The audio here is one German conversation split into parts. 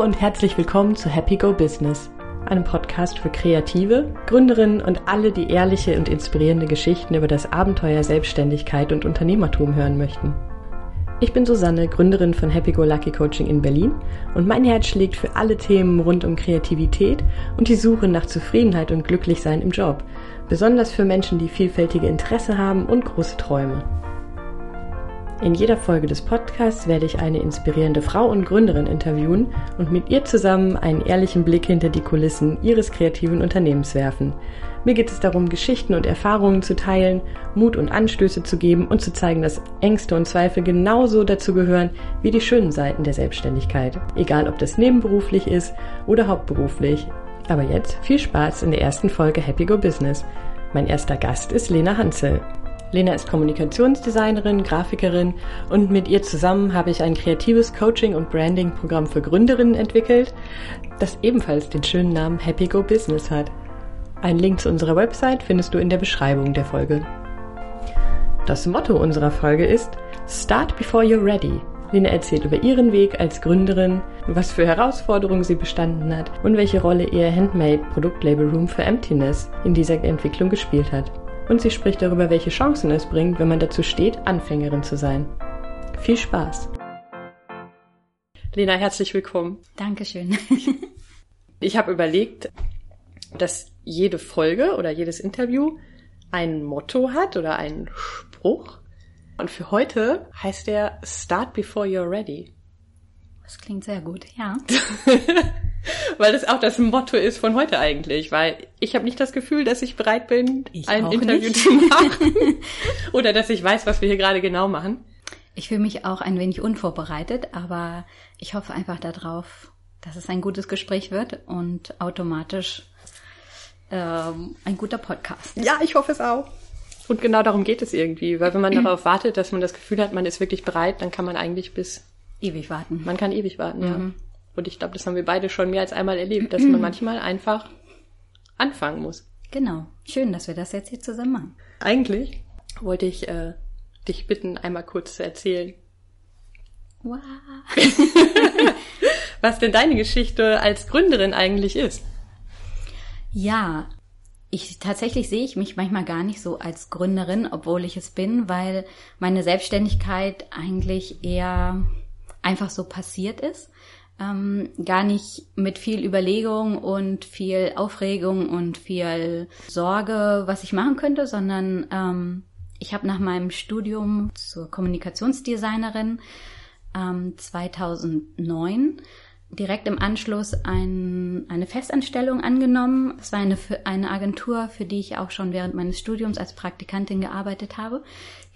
Hallo und herzlich willkommen zu Happy Go Business, einem Podcast für Kreative, Gründerinnen und alle, die ehrliche und inspirierende Geschichten über das Abenteuer Selbstständigkeit und Unternehmertum hören möchten. Ich bin Susanne, Gründerin von Happy Go Lucky Coaching in Berlin und mein Herz schlägt für alle Themen rund um Kreativität und die Suche nach Zufriedenheit und Glücklichsein im Job, besonders für Menschen, die vielfältige Interesse haben und große Träume. In jeder Folge des Podcasts werde ich eine inspirierende Frau und Gründerin interviewen und mit ihr zusammen einen ehrlichen Blick hinter die Kulissen ihres kreativen Unternehmens werfen. Mir geht es darum, Geschichten und Erfahrungen zu teilen, Mut und Anstöße zu geben und zu zeigen, dass Ängste und Zweifel genauso dazu gehören wie die schönen Seiten der Selbstständigkeit. Egal ob das nebenberuflich ist oder hauptberuflich. Aber jetzt viel Spaß in der ersten Folge Happy Go Business. Mein erster Gast ist Lena Hansel. Lena ist Kommunikationsdesignerin, Grafikerin und mit ihr zusammen habe ich ein kreatives Coaching- und Branding-Programm für Gründerinnen entwickelt, das ebenfalls den schönen Namen Happy Go Business hat. Einen Link zu unserer Website findest du in der Beschreibung der Folge. Das Motto unserer Folge ist Start before you're ready. Lena erzählt über ihren Weg als Gründerin, was für Herausforderungen sie bestanden hat und welche Rolle ihr Handmade Produktlabel Room for Emptiness in dieser Entwicklung gespielt hat und sie spricht darüber, welche Chancen es bringt, wenn man dazu steht, Anfängerin zu sein. Viel Spaß! Lena, herzlich willkommen. Dankeschön. ich habe überlegt, dass jede Folge oder jedes Interview ein Motto hat oder einen Spruch. Und für heute heißt der Start before you're ready. Das klingt sehr gut, ja. weil das auch das Motto ist von heute eigentlich, weil ich habe nicht das Gefühl, dass ich bereit bin, ich ein Interview nicht. zu machen oder dass ich weiß, was wir hier gerade genau machen. Ich fühle mich auch ein wenig unvorbereitet, aber ich hoffe einfach darauf, dass es ein gutes Gespräch wird und automatisch ähm, ein guter Podcast. Ja, ich hoffe es auch. Und genau darum geht es irgendwie, weil wenn man darauf wartet, dass man das Gefühl hat, man ist wirklich bereit, dann kann man eigentlich bis ewig warten. Man kann ewig warten, mhm. ja. Und ich glaube, das haben wir beide schon mehr als einmal erlebt, dass man manchmal einfach anfangen muss. Genau. Schön, dass wir das jetzt hier zusammen machen. Eigentlich wollte ich äh, dich bitten, einmal kurz zu erzählen. Wow. Was denn deine Geschichte als Gründerin eigentlich ist? Ja, ich tatsächlich sehe ich mich manchmal gar nicht so als Gründerin, obwohl ich es bin, weil meine Selbstständigkeit eigentlich eher einfach so passiert ist ähm, gar nicht mit viel Überlegung und viel Aufregung und viel Sorge, was ich machen könnte, sondern ähm, ich habe nach meinem Studium zur Kommunikationsdesignerin ähm, 2009 direkt im Anschluss ein, eine Festanstellung angenommen. Es war eine, eine Agentur, für die ich auch schon während meines Studiums als Praktikantin gearbeitet habe.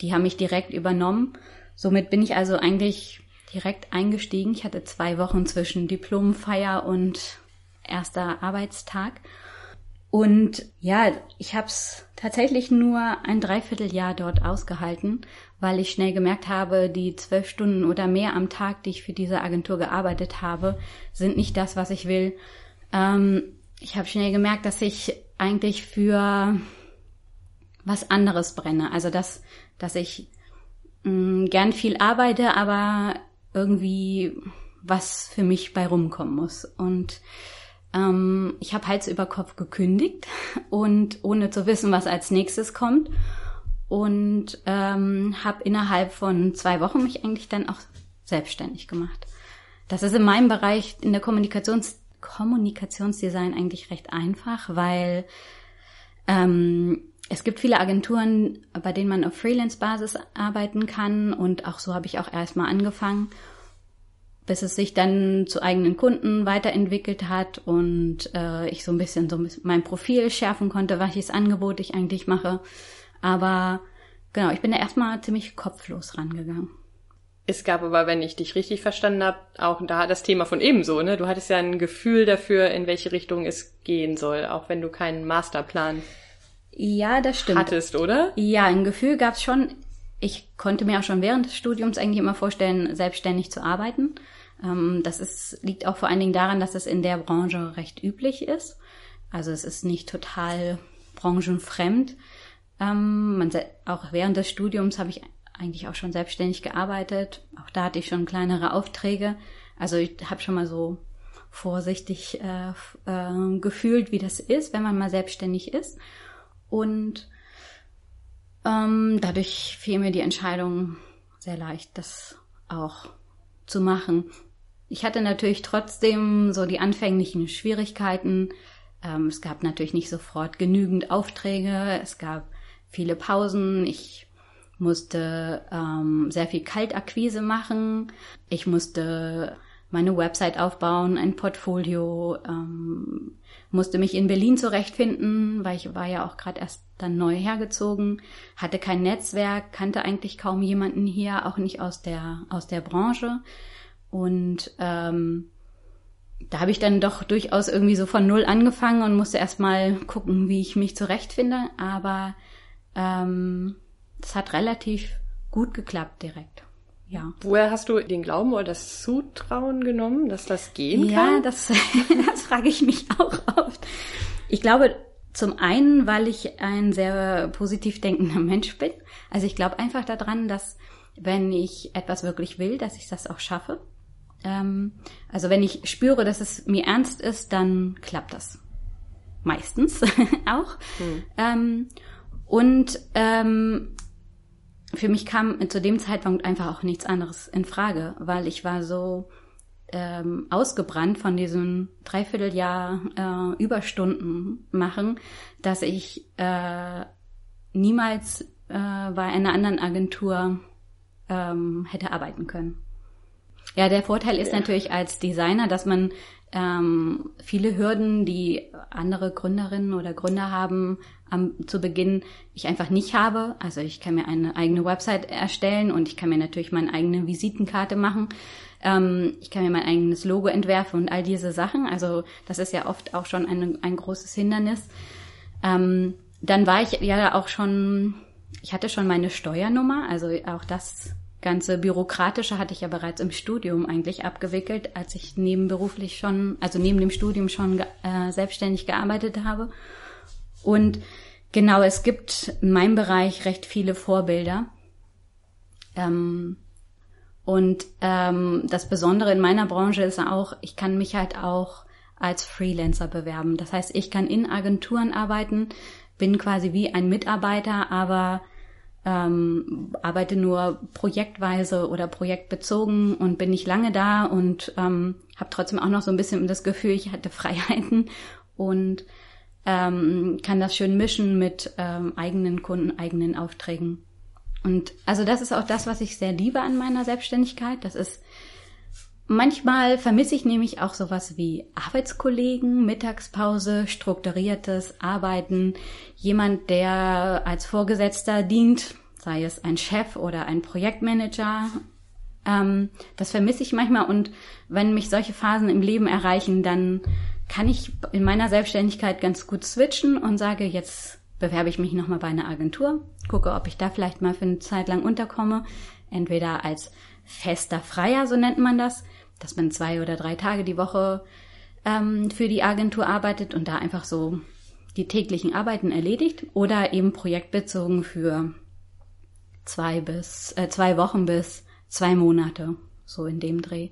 Die haben mich direkt übernommen. Somit bin ich also eigentlich direkt eingestiegen. Ich hatte zwei Wochen zwischen Diplomfeier und erster Arbeitstag. Und ja, ich habe es tatsächlich nur ein Dreivierteljahr dort ausgehalten, weil ich schnell gemerkt habe, die zwölf Stunden oder mehr am Tag, die ich für diese Agentur gearbeitet habe, sind nicht das, was ich will. Ähm, ich habe schnell gemerkt, dass ich eigentlich für was anderes brenne. Also dass, dass ich mh, mm, gern viel arbeite, aber irgendwie was für mich bei rumkommen muss. Und ähm, ich habe Hals über Kopf gekündigt und ohne zu wissen, was als nächstes kommt. Und ähm, habe innerhalb von zwei Wochen mich eigentlich dann auch selbstständig gemacht. Das ist in meinem Bereich in der Kommunikations Kommunikationsdesign eigentlich recht einfach, weil ähm, es gibt viele Agenturen, bei denen man auf Freelance-Basis arbeiten kann und auch so habe ich auch erstmal angefangen, bis es sich dann zu eigenen Kunden weiterentwickelt hat und äh, ich so ein bisschen so mein Profil schärfen konnte, welches Angebot ich eigentlich mache. Aber genau, ich bin da erstmal ziemlich kopflos rangegangen. Es gab aber, wenn ich dich richtig verstanden habe, auch da das Thema von ebenso, ne? Du hattest ja ein Gefühl dafür, in welche Richtung es gehen soll, auch wenn du keinen Masterplan ja, das stimmt. Hattest, oder? Ja, ein Gefühl gab's schon. Ich konnte mir auch schon während des Studiums eigentlich immer vorstellen, selbstständig zu arbeiten. Ähm, das ist, liegt auch vor allen Dingen daran, dass es in der Branche recht üblich ist. Also es ist nicht total branchenfremd. Ähm, man, auch während des Studiums habe ich eigentlich auch schon selbstständig gearbeitet. Auch da hatte ich schon kleinere Aufträge. Also ich habe schon mal so vorsichtig äh, äh, gefühlt, wie das ist, wenn man mal selbstständig ist. Und ähm, dadurch fiel mir die Entscheidung sehr leicht, das auch zu machen. Ich hatte natürlich trotzdem so die anfänglichen Schwierigkeiten. Ähm, es gab natürlich nicht sofort genügend Aufträge. Es gab viele Pausen. Ich musste ähm, sehr viel Kaltakquise machen. Ich musste meine Website aufbauen, ein Portfolio, ähm, musste mich in Berlin zurechtfinden, weil ich war ja auch gerade erst dann neu hergezogen, hatte kein Netzwerk, kannte eigentlich kaum jemanden hier, auch nicht aus der aus der Branche und ähm, da habe ich dann doch durchaus irgendwie so von null angefangen und musste erstmal gucken, wie ich mich zurechtfinde, aber ähm, es hat relativ gut geklappt direkt. Ja. Woher hast du den Glauben oder das Zutrauen genommen, dass das gehen ja, kann? Ja, das, das frage ich mich auch oft. Ich glaube, zum einen, weil ich ein sehr positiv denkender Mensch bin. Also ich glaube einfach daran, dass wenn ich etwas wirklich will, dass ich das auch schaffe. Ähm, also wenn ich spüre, dass es mir ernst ist, dann klappt das. Meistens auch. Hm. Ähm, und ähm, für mich kam zu dem Zeitpunkt einfach auch nichts anderes in Frage, weil ich war so ähm, ausgebrannt von diesem Dreivierteljahr äh, Überstunden machen, dass ich äh, niemals äh, bei einer anderen Agentur ähm, hätte arbeiten können. Ja, der Vorteil ist ja. natürlich als Designer, dass man ähm, viele Hürden, die andere Gründerinnen oder Gründer haben, am, zu Beginn ich einfach nicht habe. Also ich kann mir eine eigene Website erstellen und ich kann mir natürlich meine eigene Visitenkarte machen. Ähm, ich kann mir mein eigenes Logo entwerfen und all diese Sachen. Also das ist ja oft auch schon ein, ein großes Hindernis. Ähm, dann war ich ja auch schon, ich hatte schon meine Steuernummer, also auch das ganze Bürokratische hatte ich ja bereits im Studium eigentlich abgewickelt, als ich nebenberuflich schon, also neben dem Studium schon äh, selbstständig gearbeitet habe. Und genau, es gibt in meinem Bereich recht viele Vorbilder. Ähm, und ähm, das Besondere in meiner Branche ist auch, ich kann mich halt auch als Freelancer bewerben. Das heißt, ich kann in Agenturen arbeiten, bin quasi wie ein Mitarbeiter, aber ähm, arbeite nur projektweise oder projektbezogen und bin nicht lange da und ähm, habe trotzdem auch noch so ein bisschen das Gefühl, ich hatte Freiheiten und ähm, kann das schön mischen mit ähm, eigenen Kunden, eigenen Aufträgen. Und also das ist auch das, was ich sehr liebe an meiner Selbstständigkeit. Das ist Manchmal vermisse ich nämlich auch sowas wie Arbeitskollegen, Mittagspause, strukturiertes Arbeiten, jemand, der als Vorgesetzter dient, sei es ein Chef oder ein Projektmanager. Ähm, das vermisse ich manchmal und wenn mich solche Phasen im Leben erreichen, dann kann ich in meiner Selbstständigkeit ganz gut switchen und sage, jetzt bewerbe ich mich nochmal bei einer Agentur, gucke, ob ich da vielleicht mal für eine Zeit lang unterkomme, entweder als fester Freier, so nennt man das, dass man zwei oder drei Tage die Woche ähm, für die Agentur arbeitet und da einfach so die täglichen Arbeiten erledigt oder eben projektbezogen für zwei bis äh, zwei Wochen bis zwei Monate so in dem Dreh.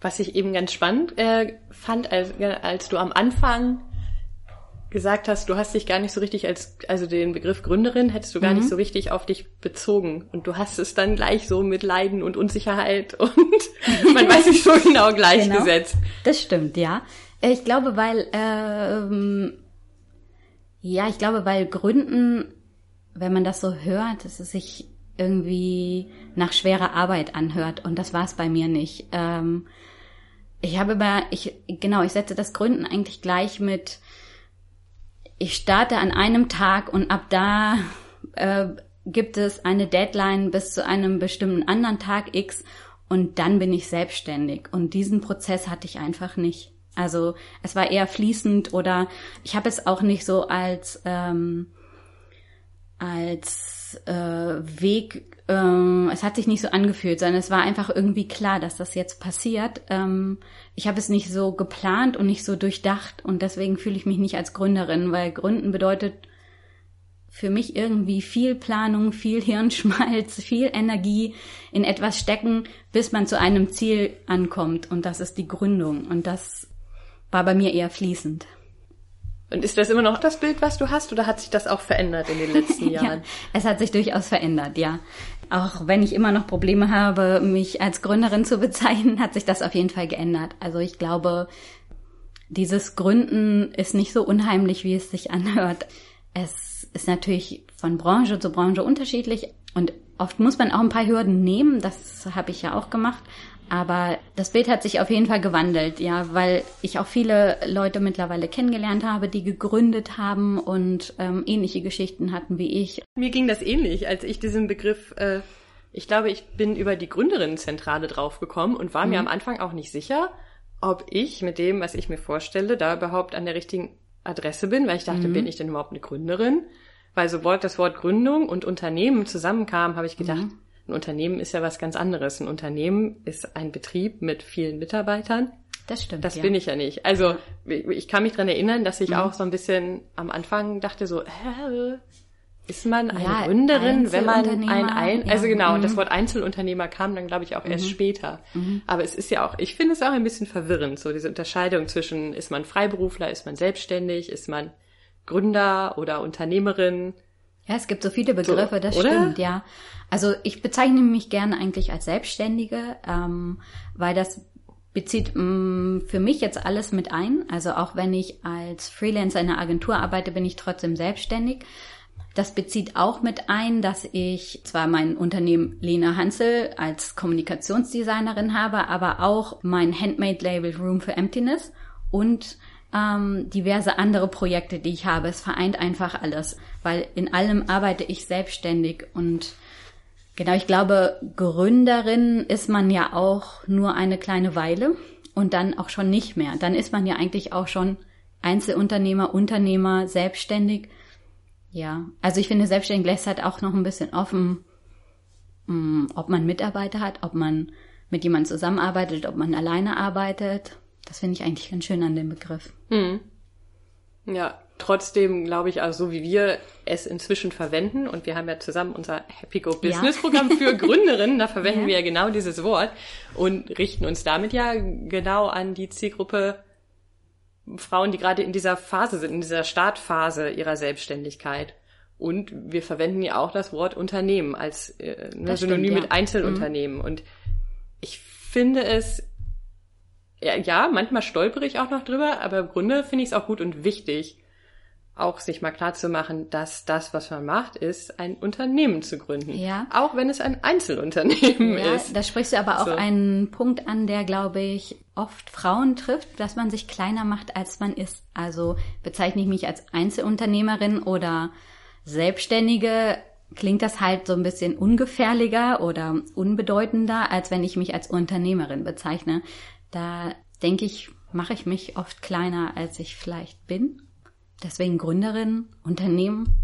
Was ich eben ganz spannend äh, fand, als, als du am Anfang gesagt hast, du hast dich gar nicht so richtig als, also den Begriff Gründerin hättest du gar mhm. nicht so richtig auf dich bezogen. Und du hast es dann gleich so mit Leiden und Unsicherheit und man weiß nicht so genau gleichgesetzt. Genau. Das stimmt, ja. Ich glaube, weil, ähm, ja, ich glaube, weil Gründen, wenn man das so hört, dass es sich irgendwie nach schwerer Arbeit anhört. Und das war es bei mir nicht. Ähm, ich habe aber, ich, genau, ich setze das Gründen eigentlich gleich mit, ich starte an einem Tag und ab da äh, gibt es eine Deadline bis zu einem bestimmten anderen Tag X und dann bin ich selbstständig. Und diesen Prozess hatte ich einfach nicht. Also es war eher fließend oder ich habe es auch nicht so als ähm, als äh, Weg ähm, es hat sich nicht so angefühlt, sondern es war einfach irgendwie klar, dass das jetzt passiert. Ähm, ich habe es nicht so geplant und nicht so durchdacht und deswegen fühle ich mich nicht als Gründerin, weil Gründen bedeutet für mich irgendwie viel Planung, viel Hirnschmalz, viel Energie in etwas stecken, bis man zu einem Ziel ankommt. Und das ist die Gründung. Und das war bei mir eher fließend. Und ist das immer noch das Bild, was du hast, oder hat sich das auch verändert in den letzten Jahren? ja, es hat sich durchaus verändert, ja. Auch wenn ich immer noch Probleme habe, mich als Gründerin zu bezeichnen, hat sich das auf jeden Fall geändert. Also ich glaube, dieses Gründen ist nicht so unheimlich, wie es sich anhört. Es ist natürlich von Branche zu Branche unterschiedlich und oft muss man auch ein paar Hürden nehmen. Das habe ich ja auch gemacht. Aber das Bild hat sich auf jeden Fall gewandelt, ja, weil ich auch viele Leute mittlerweile kennengelernt habe, die gegründet haben und ähm, ähnliche Geschichten hatten wie ich. Mir ging das ähnlich, als ich diesen Begriff, äh, ich glaube, ich bin über die Gründerinnenzentrale draufgekommen und war mhm. mir am Anfang auch nicht sicher, ob ich mit dem, was ich mir vorstelle, da überhaupt an der richtigen Adresse bin, weil ich dachte, mhm. bin ich denn überhaupt eine Gründerin? Weil sobald das Wort Gründung und Unternehmen zusammenkam, habe ich gedacht, mhm ein Unternehmen ist ja was ganz anderes. Ein Unternehmen ist ein Betrieb mit vielen Mitarbeitern. Das stimmt. Das ja. bin ich ja nicht. Also ich kann mich dran erinnern, dass ich mhm. auch so ein bisschen am Anfang dachte so, hä, ist man eine ja, Gründerin, wenn man ein, ein ja. also genau, mhm. das Wort Einzelunternehmer kam dann glaube ich auch erst mhm. später. Mhm. Aber es ist ja auch, ich finde es auch ein bisschen verwirrend, so diese Unterscheidung zwischen, ist man Freiberufler, ist man selbstständig, ist man Gründer oder Unternehmerin. Ja, es gibt so viele Begriffe, so, das oder? stimmt, ja. Also ich bezeichne mich gerne eigentlich als Selbstständige, ähm, weil das bezieht mh, mm, für mich jetzt alles mit ein. Also auch wenn ich als Freelancer in einer Agentur arbeite, bin ich trotzdem selbstständig. Das bezieht auch mit ein, dass ich zwar mein Unternehmen Lena Hansel als Kommunikationsdesignerin habe, aber auch mein Handmade-Label Room for Emptiness und ähm, diverse andere Projekte, die ich habe. Es vereint einfach alles, weil in allem arbeite ich selbstständig und genau, ich glaube, Gründerin ist man ja auch nur eine kleine Weile und dann auch schon nicht mehr. Dann ist man ja eigentlich auch schon Einzelunternehmer, Unternehmer, selbstständig. Ja, also ich finde, selbstständig lässt halt auch noch ein bisschen offen, mm, ob man Mitarbeiter hat, ob man mit jemandem zusammenarbeitet, ob man alleine arbeitet. Das finde ich eigentlich ganz schön an dem Begriff. Hm. Ja, trotzdem glaube ich, also so wie wir es inzwischen verwenden, und wir haben ja zusammen unser Happy Go Business Programm ja. für Gründerinnen, da verwenden ja. wir ja genau dieses Wort und richten uns damit ja genau an die Zielgruppe Frauen, die gerade in dieser Phase sind, in dieser Startphase ihrer Selbstständigkeit. Und wir verwenden ja auch das Wort Unternehmen als äh, ne, Synonym stimmt, ja. mit Einzelunternehmen. Mhm. Und ich finde es ja, ja, manchmal stolpere ich auch noch drüber, aber im Grunde finde ich es auch gut und wichtig, auch sich mal klar zu machen, dass das, was man macht, ist, ein Unternehmen zu gründen. Ja. Auch wenn es ein Einzelunternehmen ja, ist. Da sprichst du aber auch so. einen Punkt an, der, glaube ich, oft Frauen trifft, dass man sich kleiner macht, als man ist. Also bezeichne ich mich als Einzelunternehmerin oder Selbstständige, klingt das halt so ein bisschen ungefährlicher oder unbedeutender, als wenn ich mich als Unternehmerin bezeichne. Da denke ich, mache ich mich oft kleiner, als ich vielleicht bin. Deswegen Gründerin, Unternehmen,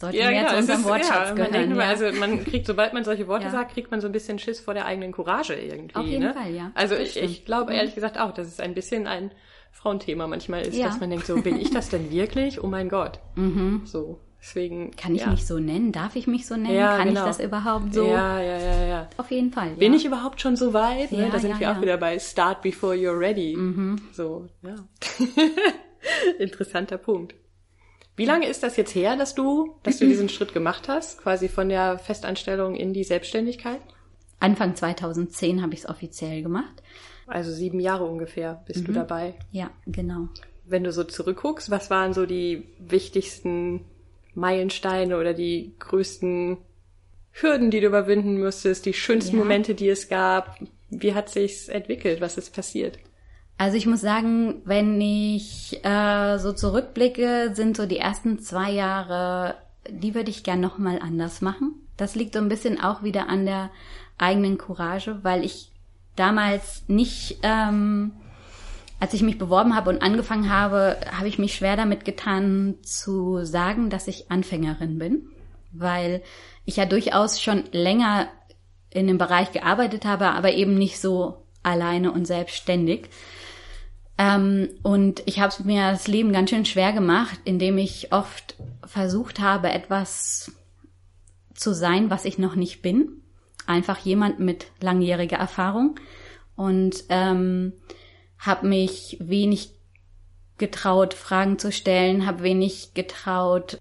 sollten ja, mehr ja, zu unserem ist, Wortschatz ja, gehören. Man ja. Also man kriegt, sobald man solche Worte ja. sagt, kriegt man so ein bisschen Schiss vor der eigenen Courage irgendwie. Auf jeden ne? Fall, ja. Also ich, ich glaube mhm. ehrlich gesagt auch, dass es ein bisschen ein Frauenthema manchmal ist, dass man denkt, so bin ich das denn wirklich? Oh mein Gott. Mhm. So. Deswegen. Kann ich ja. mich so nennen? Darf ich mich so nennen? Ja, Kann genau. ich das überhaupt so? Ja, ja, ja, ja. Auf jeden Fall. Ja. Bin ich überhaupt schon so weit? Ne? Da sind wir auch wieder bei Start before you're ready. Mhm. So, ja. Interessanter Punkt. Wie lange ist das jetzt her, dass du, dass du diesen Schritt gemacht hast, quasi von der Festanstellung in die Selbstständigkeit? Anfang 2010 habe ich es offiziell gemacht. Also sieben Jahre ungefähr bist mhm. du dabei. Ja, genau. Wenn du so zurückguckst, was waren so die wichtigsten Meilensteine oder die größten Hürden, die du überwinden musstest, die schönsten ja. Momente, die es gab? Wie hat sich's entwickelt? Was ist passiert? Also ich muss sagen, wenn ich äh, so zurückblicke, sind so die ersten zwei Jahre, die würde ich gern noch mal anders machen. Das liegt so ein bisschen auch wieder an der eigenen Courage, weil ich damals nicht ähm, als ich mich beworben habe und angefangen habe, habe ich mich schwer damit getan zu sagen, dass ich Anfängerin bin, weil ich ja durchaus schon länger in dem Bereich gearbeitet habe, aber eben nicht so alleine und selbstständig. Ähm, und ich habe mir das Leben ganz schön schwer gemacht, indem ich oft versucht habe, etwas zu sein, was ich noch nicht bin. Einfach jemand mit langjähriger Erfahrung und ähm, habe mich wenig getraut, Fragen zu stellen, habe wenig getraut,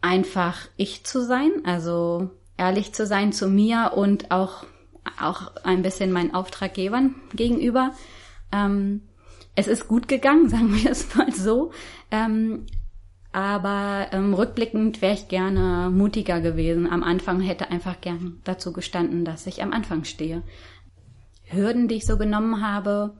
einfach ich zu sein, also ehrlich zu sein zu mir und auch auch ein bisschen meinen Auftraggebern gegenüber. Ähm, es ist gut gegangen, sagen wir es mal so. Ähm, aber ähm, rückblickend wäre ich gerne mutiger gewesen. Am Anfang hätte einfach gern dazu gestanden, dass ich am Anfang stehe. Hürden, die ich so genommen habe,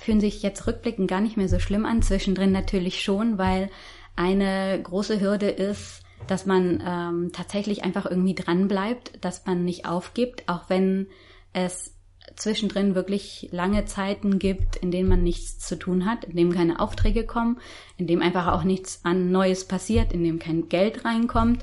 fühlen sich jetzt rückblickend gar nicht mehr so schlimm an. Zwischendrin natürlich schon, weil eine große Hürde ist, dass man ähm, tatsächlich einfach irgendwie dran bleibt, dass man nicht aufgibt, auch wenn es zwischendrin wirklich lange Zeiten gibt, in denen man nichts zu tun hat, in dem keine Aufträge kommen, in dem einfach auch nichts an Neues passiert, in dem kein Geld reinkommt.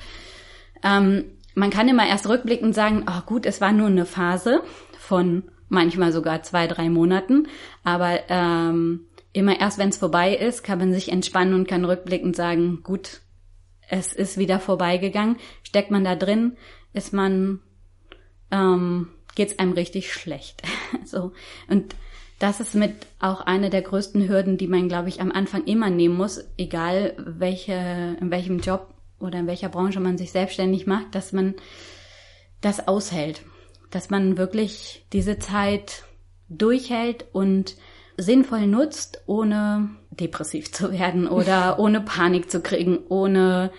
Ähm, man kann immer erst rückblickend sagen, oh gut, es war nur eine Phase von manchmal sogar zwei, drei Monaten, aber ähm, immer erst, wenn es vorbei ist, kann man sich entspannen und kann rückblickend sagen, gut, es ist wieder vorbeigegangen. Steckt man da drin, ist man, ähm, geht's einem richtig schlecht. so und das ist mit auch eine der größten Hürden, die man, glaube ich, am Anfang immer nehmen muss, egal welche, in welchem Job oder in welcher Branche man sich selbstständig macht, dass man das aushält, dass man wirklich diese Zeit durchhält und sinnvoll nutzt, ohne depressiv zu werden oder ohne Panik zu kriegen, ohne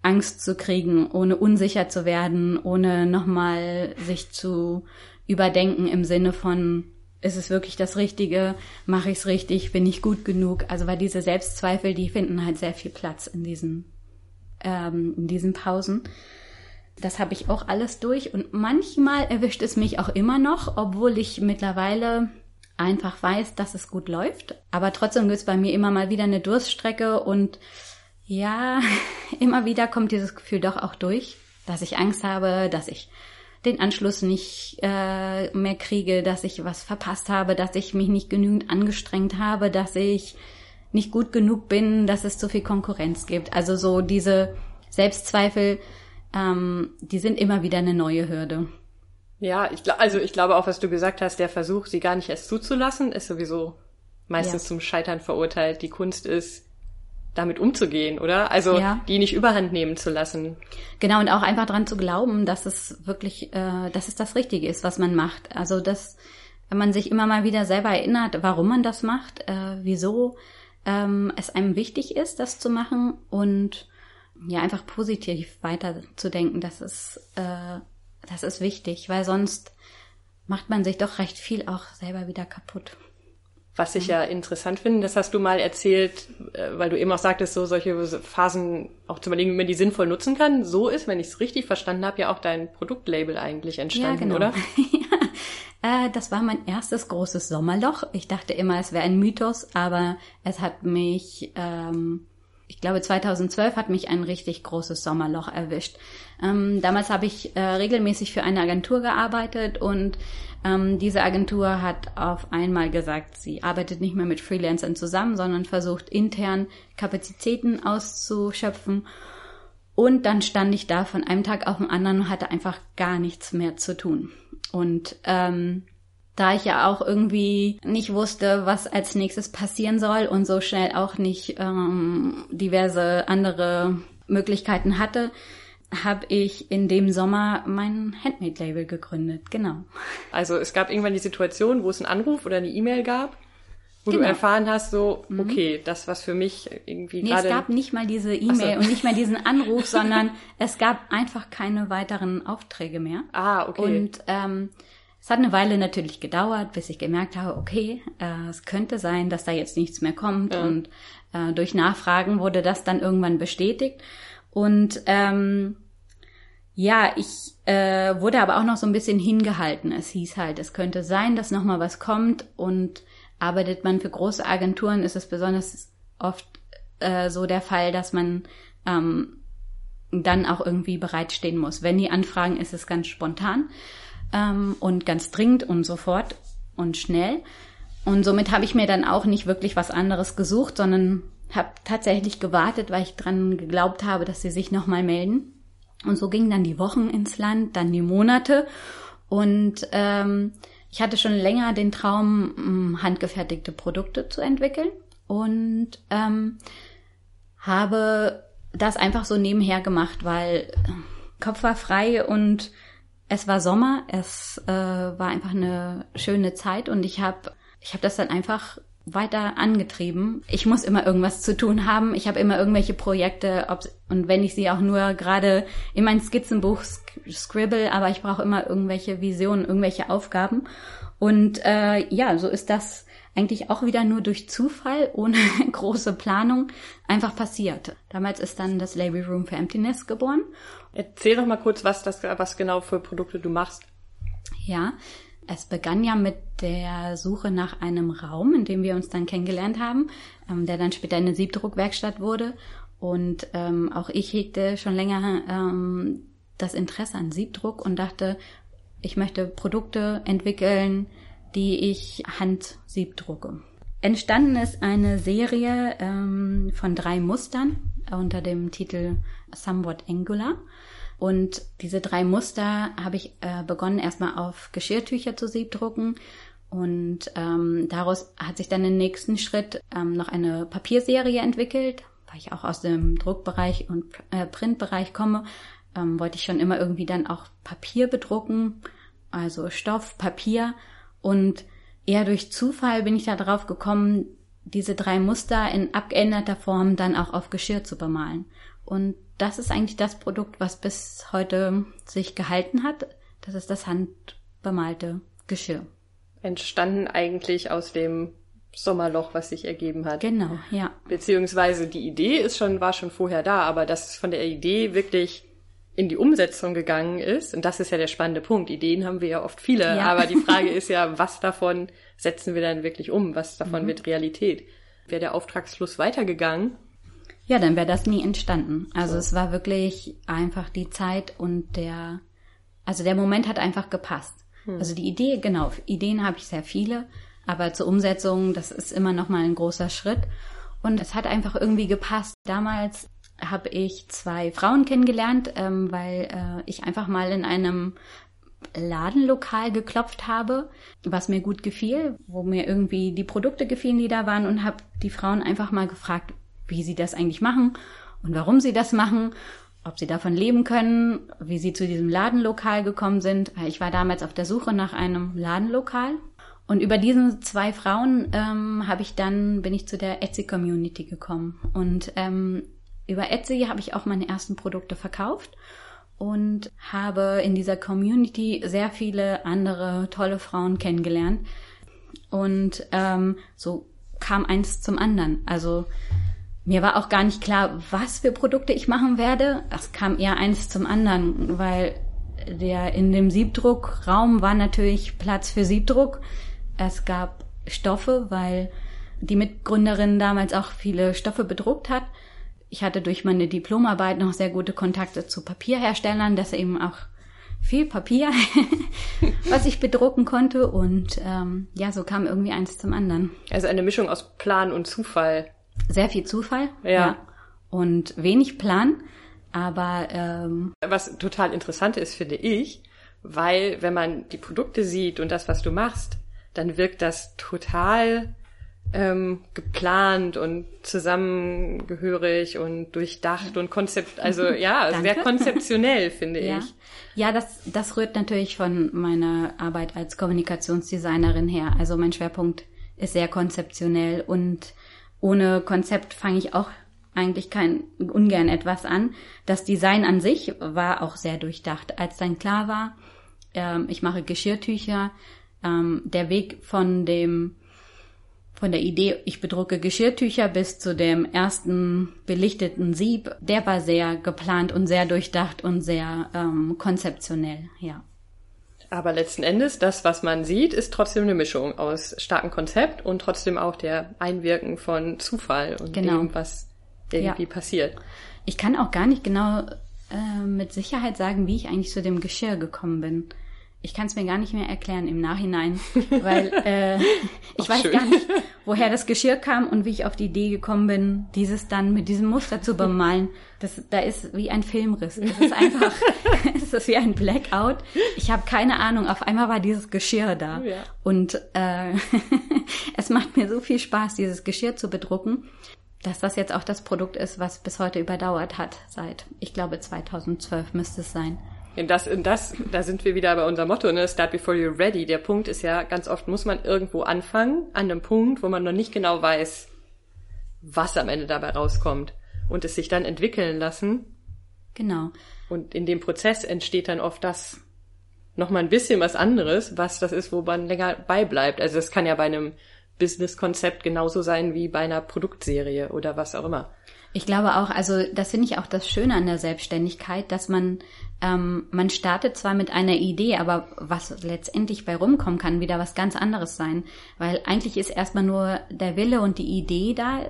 Angst zu kriegen, ohne unsicher zu werden, ohne nochmal sich zu überdenken im Sinne von, ist es wirklich das Richtige, mache ich es richtig, bin ich gut genug? Also weil diese Selbstzweifel, die finden halt sehr viel Platz in diesen, ähm, in diesen Pausen. Das habe ich auch alles durch und manchmal erwischt es mich auch immer noch, obwohl ich mittlerweile einfach weiß, dass es gut läuft. Aber trotzdem gibt es bei mir immer mal wieder eine Durststrecke und ja, immer wieder kommt dieses Gefühl doch auch durch, dass ich Angst habe, dass ich den Anschluss nicht äh, mehr kriege, dass ich was verpasst habe, dass ich mich nicht genügend angestrengt habe, dass ich nicht gut genug bin, dass es zu viel Konkurrenz gibt. Also so diese Selbstzweifel, ähm, die sind immer wieder eine neue Hürde. Ja, ich glaube, also ich glaube auch, was du gesagt hast, der Versuch, sie gar nicht erst zuzulassen, ist sowieso meistens ja. zum Scheitern verurteilt. Die Kunst ist, damit umzugehen, oder? Also ja. die nicht überhand nehmen zu lassen. Genau, und auch einfach dran zu glauben, dass es wirklich, äh, dass es das Richtige ist, was man macht. Also dass wenn man sich immer mal wieder selber erinnert, warum man das macht, äh, wieso ähm, es einem wichtig ist, das zu machen und ja, einfach positiv weiterzudenken, dass es äh, das ist wichtig, weil sonst macht man sich doch recht viel auch selber wieder kaputt. Was ich ja interessant finde, das hast du mal erzählt, äh, weil du eben auch sagtest, so solche Phasen auch zu überlegen, wie man die sinnvoll nutzen kann. So ist, wenn ich es richtig verstanden habe, ja auch dein Produktlabel eigentlich entstanden, ja, genau. oder? ja, äh, das war mein erstes großes Sommerloch. Ich dachte immer, es wäre ein Mythos, aber es hat mich ähm, ich glaube 2012 hat mich ein richtig großes Sommerloch erwischt. Ähm, damals habe ich äh, regelmäßig für eine Agentur gearbeitet und ähm, diese Agentur hat auf einmal gesagt, sie arbeitet nicht mehr mit Freelancern zusammen, sondern versucht intern Kapazitäten auszuschöpfen. Und dann stand ich da von einem Tag auf den anderen und hatte einfach gar nichts mehr zu tun. Und ähm, da ich ja auch irgendwie nicht wusste, was als nächstes passieren soll und so schnell auch nicht ähm, diverse andere Möglichkeiten hatte, habe ich in dem Sommer mein Handmade-Label gegründet, genau. Also es gab irgendwann die Situation, wo es einen Anruf oder eine E-Mail gab, wo genau. du erfahren hast, so, mhm. okay, das, was für mich irgendwie nee, gerade... es gab nicht mal diese E-Mail so. und nicht mal diesen Anruf, sondern es gab einfach keine weiteren Aufträge mehr. Ah, okay. Und ähm, es hat eine Weile natürlich gedauert, bis ich gemerkt habe, okay, äh, es könnte sein, dass da jetzt nichts mehr kommt. Ja. Und äh, durch Nachfragen wurde das dann irgendwann bestätigt. Und ähm, ja, ich äh, wurde aber auch noch so ein bisschen hingehalten. Es hieß halt, es könnte sein, dass noch mal was kommt. Und arbeitet man für große Agenturen, ist es besonders oft äh, so der Fall, dass man ähm, dann auch irgendwie bereitstehen muss. Wenn die anfragen, ist es ganz spontan ähm, und ganz dringend und sofort und schnell. Und somit habe ich mir dann auch nicht wirklich was anderes gesucht, sondern habe tatsächlich gewartet, weil ich dran geglaubt habe, dass sie sich nochmal melden. Und so gingen dann die Wochen ins Land, dann die Monate. Und ähm, ich hatte schon länger den Traum, handgefertigte Produkte zu entwickeln und ähm, habe das einfach so nebenher gemacht, weil Kopf war frei und es war Sommer, es äh, war einfach eine schöne Zeit und ich habe ich hab das dann einfach weiter angetrieben. Ich muss immer irgendwas zu tun haben. Ich habe immer irgendwelche Projekte ob, und wenn ich sie auch nur gerade in mein Skizzenbuch scribble, aber ich brauche immer irgendwelche Visionen, irgendwelche Aufgaben. Und äh, ja, so ist das eigentlich auch wieder nur durch Zufall, ohne große Planung, einfach passiert. Damals ist dann das Label Room for Emptiness geboren. Erzähl doch mal kurz, was das, was genau für Produkte du machst. Ja, es begann ja mit der Suche nach einem Raum, in dem wir uns dann kennengelernt haben, ähm, der dann später eine Siebdruckwerkstatt wurde. Und ähm, auch ich hegte schon länger ähm, das Interesse an Siebdruck und dachte, ich möchte Produkte entwickeln, die ich handsiebdrucke. Entstanden ist eine Serie ähm, von drei Mustern unter dem Titel Somewhat Angular. Und diese drei Muster habe ich äh, begonnen erstmal auf Geschirrtücher zu siebdrucken. Und ähm, daraus hat sich dann im nächsten Schritt ähm, noch eine Papierserie entwickelt, weil ich auch aus dem Druckbereich und äh, Printbereich komme, ähm, wollte ich schon immer irgendwie dann auch Papier bedrucken, also Stoff, Papier. Und eher durch Zufall bin ich da drauf gekommen, diese drei Muster in abgeänderter Form dann auch auf Geschirr zu bemalen. Und das ist eigentlich das Produkt, was bis heute sich gehalten hat. Das ist das handbemalte Geschirr. Entstanden eigentlich aus dem Sommerloch, was sich ergeben hat. Genau, ja. Beziehungsweise die Idee ist schon, war schon vorher da, aber dass es von der Idee wirklich in die Umsetzung gegangen ist, und das ist ja der spannende Punkt. Ideen haben wir ja oft viele, ja. aber die Frage ist ja, was davon setzen wir dann wirklich um? Was davon mhm. wird Realität? Wäre der Auftragsfluss weitergegangen, ja, dann wäre das nie entstanden. Also so. es war wirklich einfach die Zeit und der, also der Moment hat einfach gepasst. Hm. Also die Idee, genau, Ideen habe ich sehr viele, aber zur Umsetzung, das ist immer noch mal ein großer Schritt. Und es hat einfach irgendwie gepasst. Damals habe ich zwei Frauen kennengelernt, ähm, weil äh, ich einfach mal in einem Ladenlokal geklopft habe, was mir gut gefiel, wo mir irgendwie die Produkte gefielen, die da waren und habe die Frauen einfach mal gefragt, wie sie das eigentlich machen und warum sie das machen, ob sie davon leben können, wie sie zu diesem Ladenlokal gekommen sind. Ich war damals auf der Suche nach einem Ladenlokal und über diese zwei Frauen ähm, habe ich dann bin ich zu der Etsy Community gekommen und ähm, über Etsy habe ich auch meine ersten Produkte verkauft und habe in dieser Community sehr viele andere tolle Frauen kennengelernt und ähm, so kam eins zum anderen. Also mir war auch gar nicht klar, was für Produkte ich machen werde. Das kam eher eins zum anderen, weil der in dem Siebdruckraum war natürlich Platz für Siebdruck. Es gab Stoffe, weil die Mitgründerin damals auch viele Stoffe bedruckt hat. Ich hatte durch meine Diplomarbeit noch sehr gute Kontakte zu Papierherstellern, dass eben auch viel Papier, was ich bedrucken konnte. Und ähm, ja, so kam irgendwie eins zum anderen. Also eine Mischung aus Plan und Zufall sehr viel Zufall. Ja. ja. Und wenig Plan. Aber ähm, was total interessant ist, finde ich, weil wenn man die Produkte sieht und das, was du machst, dann wirkt das total ähm, geplant und zusammengehörig und durchdacht und konzept, also ja, sehr konzeptionell, finde ja. ich. Ja, das, das rührt natürlich von meiner Arbeit als Kommunikationsdesignerin her. Also mein Schwerpunkt ist sehr konzeptionell und ohne Konzept fange ich auch eigentlich kein ungern etwas an. Das Design an sich war auch sehr durchdacht. Als dann klar war, ähm, ich mache Geschirrtücher, ähm, der Weg von dem von der Idee, ich bedrucke Geschirrtücher bis zu dem ersten belichteten Sieb, der war sehr geplant und sehr durchdacht und sehr ähm, konzeptionell, ja. Aber letzten Endes, das, was man sieht, ist trotzdem eine Mischung aus starkem Konzept und trotzdem auch der Einwirken von Zufall und genau. dem, was irgendwie ja. passiert. Ich kann auch gar nicht genau äh, mit Sicherheit sagen, wie ich eigentlich zu dem Geschirr gekommen bin. Ich kann es mir gar nicht mehr erklären im Nachhinein, weil äh, ich Ach, weiß schön. gar nicht, woher das Geschirr kam und wie ich auf die Idee gekommen bin, dieses dann mit diesem Muster zu bemalen. Das, da ist wie ein Filmriss. Es ist einfach, es ist wie ein Blackout. Ich habe keine Ahnung. Auf einmal war dieses Geschirr da ja. und äh, es macht mir so viel Spaß, dieses Geschirr zu bedrucken dass das jetzt auch das Produkt ist, was bis heute überdauert hat, seit, ich glaube, 2012 müsste es sein. In das, in das, da sind wir wieder bei unserem Motto, ne? Start before you're ready. Der Punkt ist ja, ganz oft muss man irgendwo anfangen, an einem Punkt, wo man noch nicht genau weiß, was am Ende dabei rauskommt. Und es sich dann entwickeln lassen. Genau. Und in dem Prozess entsteht dann oft das nochmal ein bisschen was anderes, was das ist, wo man länger beibleibt. Also es kann ja bei einem Business-Konzept genauso sein wie bei einer Produktserie oder was auch immer. Ich glaube auch, also das finde ich auch das Schöne an der Selbstständigkeit, dass man ähm, man startet zwar mit einer Idee, aber was letztendlich bei rumkommen kann, wieder was ganz anderes sein, weil eigentlich ist erstmal nur der Wille und die Idee da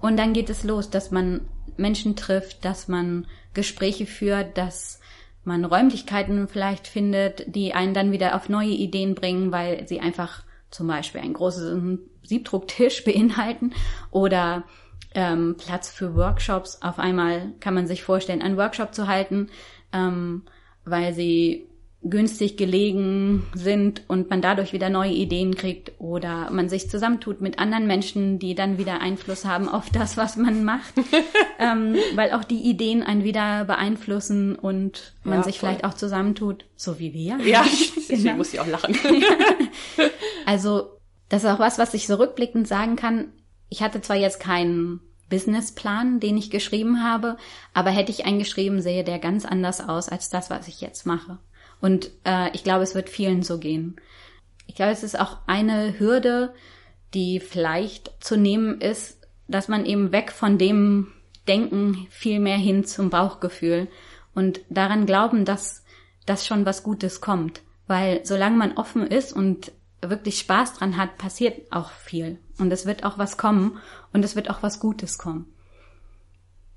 und dann geht es los, dass man Menschen trifft, dass man Gespräche führt, dass man Räumlichkeiten vielleicht findet, die einen dann wieder auf neue Ideen bringen, weil sie einfach zum Beispiel einen großen Siebdrucktisch beinhalten oder ähm, Platz für Workshops. Auf einmal kann man sich vorstellen, einen Workshop zu halten, ähm, weil sie günstig gelegen sind und man dadurch wieder neue Ideen kriegt oder man sich zusammentut mit anderen Menschen, die dann wieder Einfluss haben auf das, was man macht, ähm, weil auch die Ideen einen wieder beeinflussen und man ja, sich voll. vielleicht auch zusammentut, so wie wir. Ja, deswegen genau. muss ich auch lachen. also das ist auch was, was ich so rückblickend sagen kann. Ich hatte zwar jetzt keinen Businessplan, den ich geschrieben habe, aber hätte ich einen geschrieben, sähe der ganz anders aus als das, was ich jetzt mache. Und äh, ich glaube, es wird vielen so gehen. Ich glaube, es ist auch eine Hürde, die vielleicht zu nehmen ist, dass man eben weg von dem Denken viel mehr hin zum Bauchgefühl und daran glauben, dass das schon was Gutes kommt. Weil solange man offen ist und wirklich Spaß dran hat, passiert auch viel. Und es wird auch was kommen und es wird auch was Gutes kommen.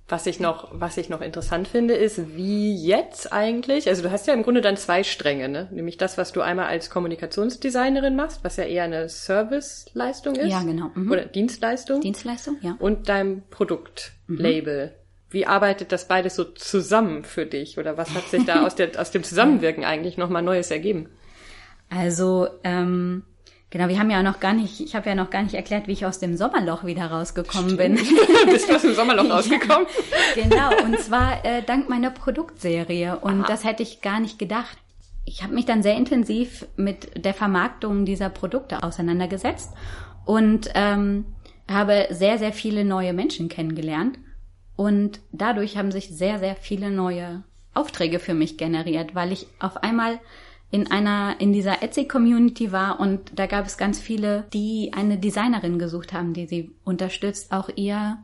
Was ich noch, was ich noch interessant finde, ist, wie jetzt eigentlich, also du hast ja im Grunde dann zwei Stränge, ne? Nämlich das, was du einmal als Kommunikationsdesignerin machst, was ja eher eine Serviceleistung ist. Ja, genau. Mhm. Oder Dienstleistung. Dienstleistung, ja. Und dein Produktlabel. Mhm. Wie arbeitet das beides so zusammen für dich? Oder was hat sich da aus, der, aus dem Zusammenwirken eigentlich nochmal Neues ergeben? Also, ähm, genau, wir haben ja noch gar nicht, ich habe ja noch gar nicht erklärt, wie ich aus dem Sommerloch wieder rausgekommen Stimmt. bin. Bist du aus dem Sommerloch rausgekommen? Ja, genau, und zwar äh, dank meiner Produktserie. Und Aha. das hätte ich gar nicht gedacht. Ich habe mich dann sehr intensiv mit der Vermarktung dieser Produkte auseinandergesetzt und ähm, habe sehr, sehr viele neue Menschen kennengelernt. Und dadurch haben sich sehr, sehr viele neue Aufträge für mich generiert, weil ich auf einmal in einer, in dieser Etsy-Community war und da gab es ganz viele, die eine Designerin gesucht haben, die sie unterstützt, auch ihr,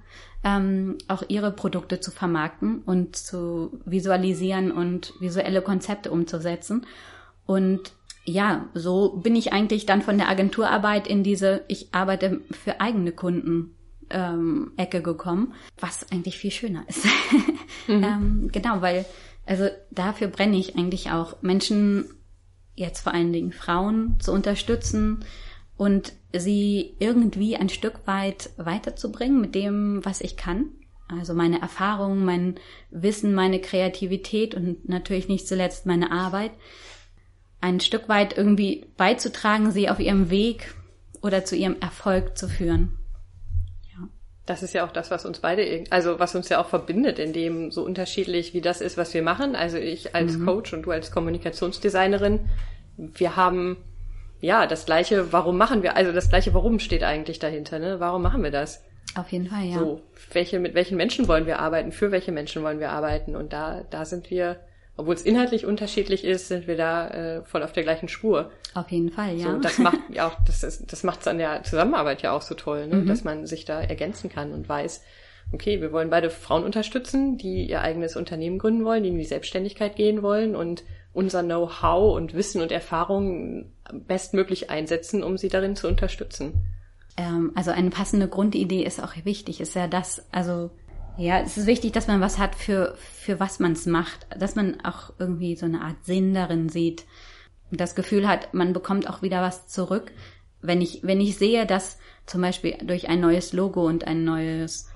ähm, auch ihre Produkte zu vermarkten und zu visualisieren und visuelle Konzepte umzusetzen. Und ja, so bin ich eigentlich dann von der Agenturarbeit in diese, ich arbeite für eigene Kunden ähm, Ecke gekommen, was eigentlich viel schöner ist. mhm. ähm, genau, weil also dafür brenne ich eigentlich auch Menschen jetzt vor allen Dingen Frauen zu unterstützen und sie irgendwie ein Stück weit weiterzubringen mit dem, was ich kann. Also meine Erfahrungen, mein Wissen, meine Kreativität und natürlich nicht zuletzt meine Arbeit. Ein Stück weit irgendwie beizutragen, sie auf ihrem Weg oder zu ihrem Erfolg zu führen. Das ist ja auch das, was uns beide, also was uns ja auch verbindet, in dem so unterschiedlich wie das ist, was wir machen. Also ich als mhm. Coach und du als Kommunikationsdesignerin, wir haben ja das gleiche, warum machen wir, also das gleiche Warum steht eigentlich dahinter, ne? Warum machen wir das? Auf jeden Fall, ja. So, welche, mit welchen Menschen wollen wir arbeiten, für welche Menschen wollen wir arbeiten? Und da, da sind wir obwohl es inhaltlich unterschiedlich ist, sind wir da äh, voll auf der gleichen Spur. Auf jeden Fall, ja. So, das macht ja auch, das ist, das macht es an der Zusammenarbeit ja auch so toll, ne? Mhm. dass man sich da ergänzen kann und weiß, okay, wir wollen beide Frauen unterstützen, die ihr eigenes Unternehmen gründen wollen, die in die Selbstständigkeit gehen wollen und unser Know-how und Wissen und Erfahrung bestmöglich einsetzen, um sie darin zu unterstützen. Ähm, also eine passende Grundidee ist auch wichtig, ist ja das, also ja, es ist wichtig, dass man was hat für, für was man es macht, dass man auch irgendwie so eine Art Sinn darin sieht. das Gefühl hat, man bekommt auch wieder was zurück. Wenn ich, wenn ich sehe, dass zum Beispiel durch ein neues Logo und ein neues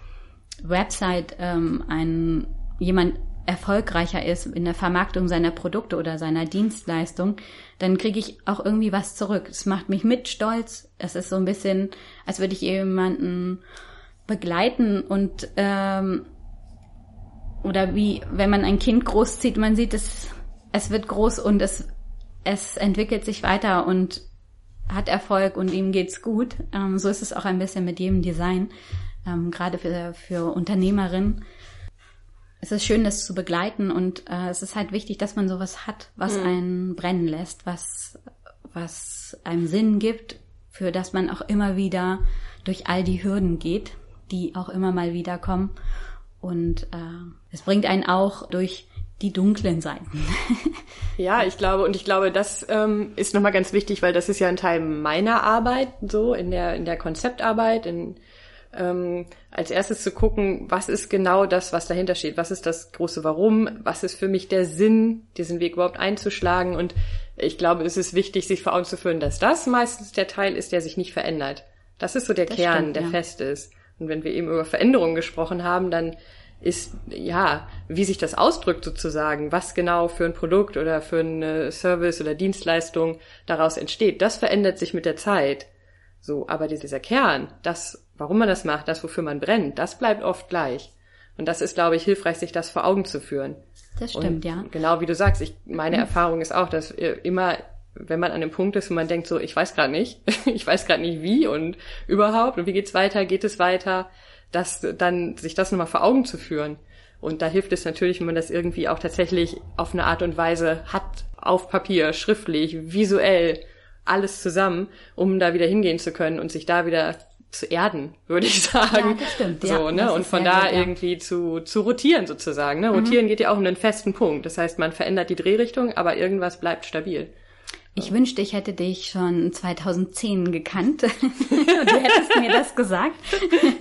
Website ähm, ein jemand erfolgreicher ist in der Vermarktung seiner Produkte oder seiner Dienstleistung, dann kriege ich auch irgendwie was zurück. Es macht mich mit stolz. Es ist so ein bisschen, als würde ich jemanden begleiten und ähm, oder wie wenn man ein Kind großzieht, man sieht es, es wird groß und es es entwickelt sich weiter und hat Erfolg und ihm geht's gut. Ähm, so ist es auch ein bisschen mit jedem Design, ähm, gerade für für Unternehmerinnen es ist schön, das zu begleiten und äh, es ist halt wichtig, dass man sowas hat, was mhm. einen brennen lässt, was, was einem Sinn gibt, für das man auch immer wieder durch all die Hürden geht, die auch immer mal wieder kommen. Und äh, es bringt einen auch durch die dunklen Seiten. ja, ich glaube, und ich glaube, das ähm, ist nochmal ganz wichtig, weil das ist ja ein Teil meiner Arbeit, so in der, in der Konzeptarbeit, in ähm, als erstes zu gucken, was ist genau das, was dahinter steht, was ist das große Warum, was ist für mich der Sinn, diesen Weg überhaupt einzuschlagen. Und ich glaube, es ist wichtig, sich vor Augen zu führen, dass das meistens der Teil ist, der sich nicht verändert. Das ist so der das Kern, stimmt, der ja. fest ist. Und wenn wir eben über Veränderungen gesprochen haben, dann ist, ja, wie sich das ausdrückt sozusagen, was genau für ein Produkt oder für eine Service oder Dienstleistung daraus entsteht, das verändert sich mit der Zeit. So, aber dieser Kern, das warum man das macht, das, wofür man brennt, das bleibt oft gleich. Und das ist, glaube ich, hilfreich, sich das vor Augen zu führen. Das stimmt, Und ja. Genau wie du sagst, ich, meine mhm. Erfahrung ist auch, dass immer, wenn man an dem Punkt ist, wo man denkt so, ich weiß gerade nicht, ich weiß gerade nicht wie und überhaupt und wie geht's weiter, geht es weiter, dass dann sich das nochmal vor Augen zu führen. Und da hilft es natürlich, wenn man das irgendwie auch tatsächlich auf eine Art und Weise hat, auf Papier, schriftlich, visuell, alles zusammen, um da wieder hingehen zu können und sich da wieder zu erden, würde ich sagen. Ja, das stimmt. So, ja, ne? Und von da gut, ja. irgendwie zu, zu rotieren sozusagen. Ne? Rotieren mhm. geht ja auch um einen festen Punkt. Das heißt, man verändert die Drehrichtung, aber irgendwas bleibt stabil. Ich wünschte, ich hätte dich schon 2010 gekannt. du hättest mir das gesagt.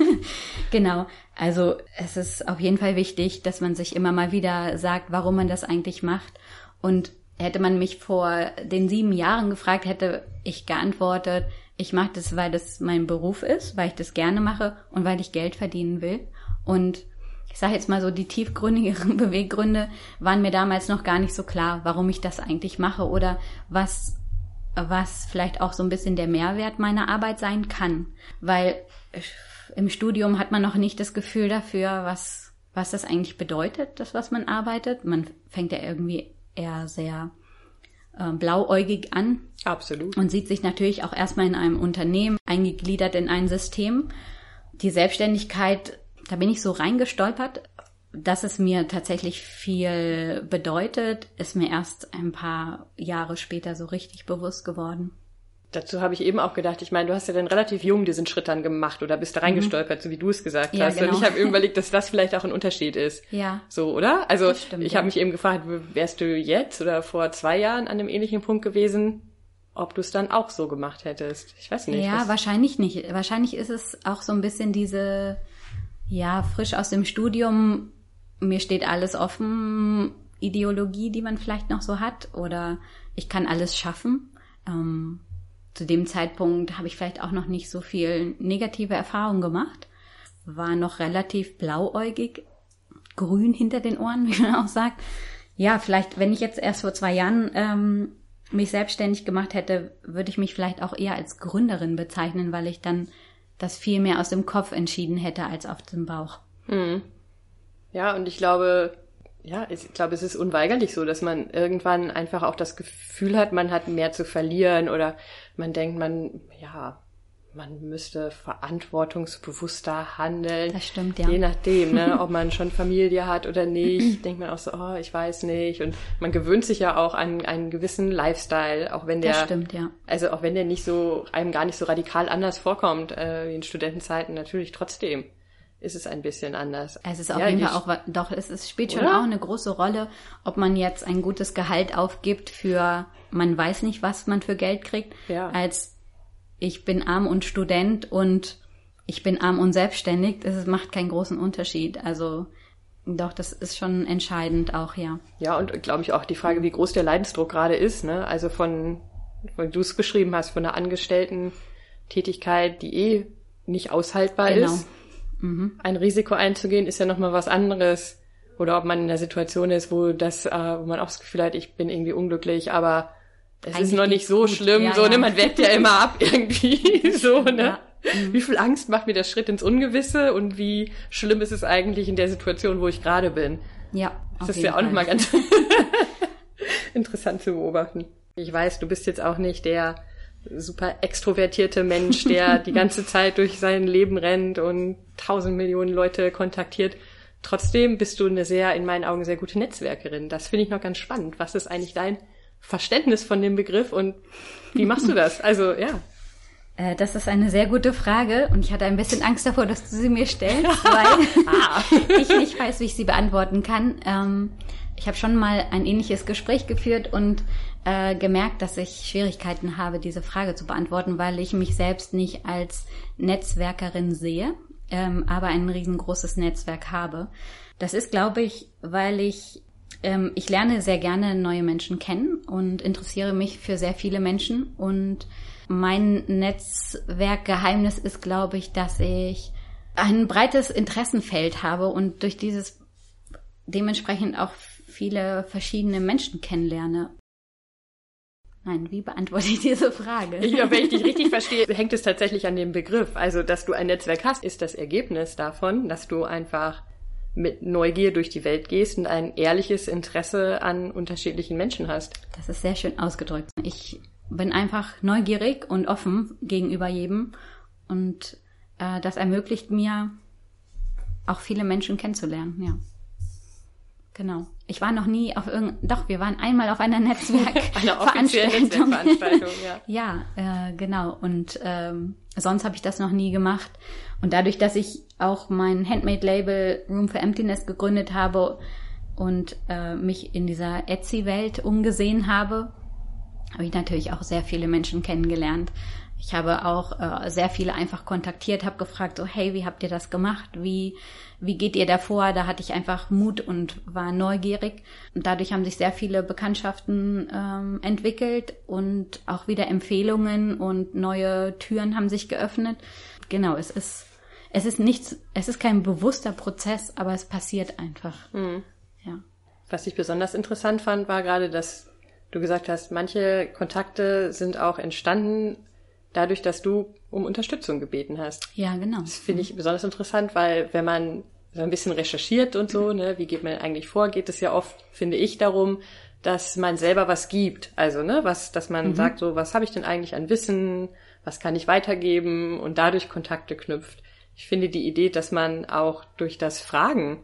genau. Also es ist auf jeden Fall wichtig, dass man sich immer mal wieder sagt, warum man das eigentlich macht. Und hätte man mich vor den sieben Jahren gefragt, hätte ich geantwortet, ich mache das, weil das mein Beruf ist, weil ich das gerne mache und weil ich Geld verdienen will. Und ich sage jetzt mal so, die tiefgründigeren Beweggründe waren mir damals noch gar nicht so klar, warum ich das eigentlich mache oder was, was vielleicht auch so ein bisschen der Mehrwert meiner Arbeit sein kann. Weil im Studium hat man noch nicht das Gefühl dafür, was, was das eigentlich bedeutet, das, was man arbeitet. Man fängt ja irgendwie eher sehr äh, blauäugig an. Absolut. Und sieht sich natürlich auch erstmal in einem Unternehmen eingegliedert in ein System. Die Selbstständigkeit, da bin ich so reingestolpert, dass es mir tatsächlich viel bedeutet, ist mir erst ein paar Jahre später so richtig bewusst geworden. Dazu habe ich eben auch gedacht, ich meine, du hast ja dann relativ jung diesen Schritt dann gemacht oder bist da mhm. reingestolpert, mhm. so wie du es gesagt ja, hast. Genau. Und ich habe überlegt, dass das vielleicht auch ein Unterschied ist. Ja. So, oder? Also stimmt, ich ja. habe mich eben gefragt, wärst du jetzt oder vor zwei Jahren an einem ähnlichen Punkt gewesen, ob du es dann auch so gemacht hättest? Ich weiß nicht. Ja, wahrscheinlich nicht. Wahrscheinlich ist es auch so ein bisschen diese, ja, frisch aus dem Studium, mir steht alles offen, Ideologie, die man vielleicht noch so hat, oder ich kann alles schaffen. Ähm, zu dem Zeitpunkt habe ich vielleicht auch noch nicht so viel negative Erfahrungen gemacht, war noch relativ blauäugig, grün hinter den Ohren, wie man auch sagt. Ja, vielleicht, wenn ich jetzt erst vor zwei Jahren ähm, mich selbstständig gemacht hätte, würde ich mich vielleicht auch eher als Gründerin bezeichnen, weil ich dann das viel mehr aus dem Kopf entschieden hätte als auf dem Bauch. Hm. Ja, und ich glaube, ja, ich glaube, es ist unweigerlich so, dass man irgendwann einfach auch das Gefühl hat, man hat mehr zu verlieren oder man denkt, man, ja, man müsste verantwortungsbewusster handeln. Das stimmt, ja. Je nachdem, ne, ob man schon Familie hat oder nicht, denkt man auch so, oh, ich weiß nicht. Und man gewöhnt sich ja auch an einen gewissen Lifestyle, auch wenn der, das stimmt, ja. also auch wenn der nicht so, einem gar nicht so radikal anders vorkommt, äh, wie in Studentenzeiten, natürlich trotzdem ist es ein bisschen anders. Es ist auf ja, jeden Fall auch, doch, es, es spielt schon auch eine große Rolle, ob man jetzt ein gutes Gehalt aufgibt für, man weiß nicht, was man für Geld kriegt, ja. als ich bin arm und Student und ich bin arm und selbstständig. Das macht keinen großen Unterschied. Also Doch, das ist schon entscheidend auch, ja. Ja, und glaube ich auch die Frage, wie groß der Leidensdruck gerade ist, ne? Also von, von du es beschrieben hast, von einer Angestellten-Tätigkeit, die eh nicht aushaltbar genau. ist. Mhm. Ein Risiko einzugehen, ist ja nochmal was anderes. Oder ob man in der Situation ist, wo das, äh, wo man auch das Gefühl hat, ich bin irgendwie unglücklich, aber es ist noch nicht so gut. schlimm, ja, so, ne, man wägt ja immer ab irgendwie, so, ne. Ja. Mhm. Wie viel Angst macht mir der Schritt ins Ungewisse und wie schlimm ist es eigentlich in der Situation, wo ich gerade bin? Ja. Das ist ja auch nochmal ganz interessant zu beobachten. Ich weiß, du bist jetzt auch nicht der super extrovertierte Mensch, der die ganze Zeit durch sein Leben rennt und tausend Millionen Leute kontaktiert. Trotzdem bist du eine sehr, in meinen Augen, sehr gute Netzwerkerin. Das finde ich noch ganz spannend. Was ist eigentlich dein Verständnis von dem Begriff und wie machst du das? Also, ja. Äh, das ist eine sehr gute Frage und ich hatte ein bisschen Angst davor, dass du sie mir stellst, weil ah. ich nicht weiß, wie ich sie beantworten kann. Ähm, ich habe schon mal ein ähnliches Gespräch geführt und äh, gemerkt, dass ich Schwierigkeiten habe, diese Frage zu beantworten, weil ich mich selbst nicht als Netzwerkerin sehe, ähm, aber ein riesengroßes Netzwerk habe. Das ist, glaube ich, weil ich ähm, ich lerne sehr gerne neue Menschen kennen und interessiere mich für sehr viele Menschen und mein Netzwerkgeheimnis ist, glaube ich, dass ich ein breites Interessenfeld habe und durch dieses dementsprechend auch viele verschiedene Menschen kennenlerne. Nein, wie beantworte ich diese Frage? Ja, wenn ich dich richtig verstehe, hängt es tatsächlich an dem Begriff. Also, dass du ein Netzwerk hast, ist das Ergebnis davon, dass du einfach mit Neugier durch die Welt gehst und ein ehrliches Interesse an unterschiedlichen Menschen hast. Das ist sehr schön ausgedrückt. Ich bin einfach neugierig und offen gegenüber jedem und äh, das ermöglicht mir auch viele Menschen kennenzulernen, ja. Genau. Ich war noch nie auf irgendein, doch, wir waren einmal auf einer Netzwerkveranstaltung. Netzwerkveranstaltung, ja. ja, äh, genau. Und ähm, sonst habe ich das noch nie gemacht. Und dadurch, dass ich auch mein Handmade-Label Room for Emptiness gegründet habe und äh, mich in dieser Etsy-Welt umgesehen habe, habe ich natürlich auch sehr viele Menschen kennengelernt. Ich habe auch äh, sehr viele einfach kontaktiert, habe gefragt, so hey, wie habt ihr das gemacht? Wie wie geht ihr davor? Da hatte ich einfach Mut und war neugierig. Und dadurch haben sich sehr viele Bekanntschaften ähm, entwickelt und auch wieder Empfehlungen und neue Türen haben sich geöffnet. Genau, es ist es ist nichts, es ist kein bewusster Prozess, aber es passiert einfach. Mhm. Ja. Was ich besonders interessant fand, war gerade, dass du gesagt hast, manche Kontakte sind auch entstanden dadurch, dass du um Unterstützung gebeten hast. Ja, genau. Das finde ich besonders interessant, weil wenn man so ein bisschen recherchiert und so, ne, wie geht man eigentlich vor, geht es ja oft, finde ich, darum, dass man selber was gibt. Also, ne, was, dass man mhm. sagt, so, was habe ich denn eigentlich an Wissen, was kann ich weitergeben und dadurch Kontakte knüpft. Ich finde die Idee, dass man auch durch das Fragen,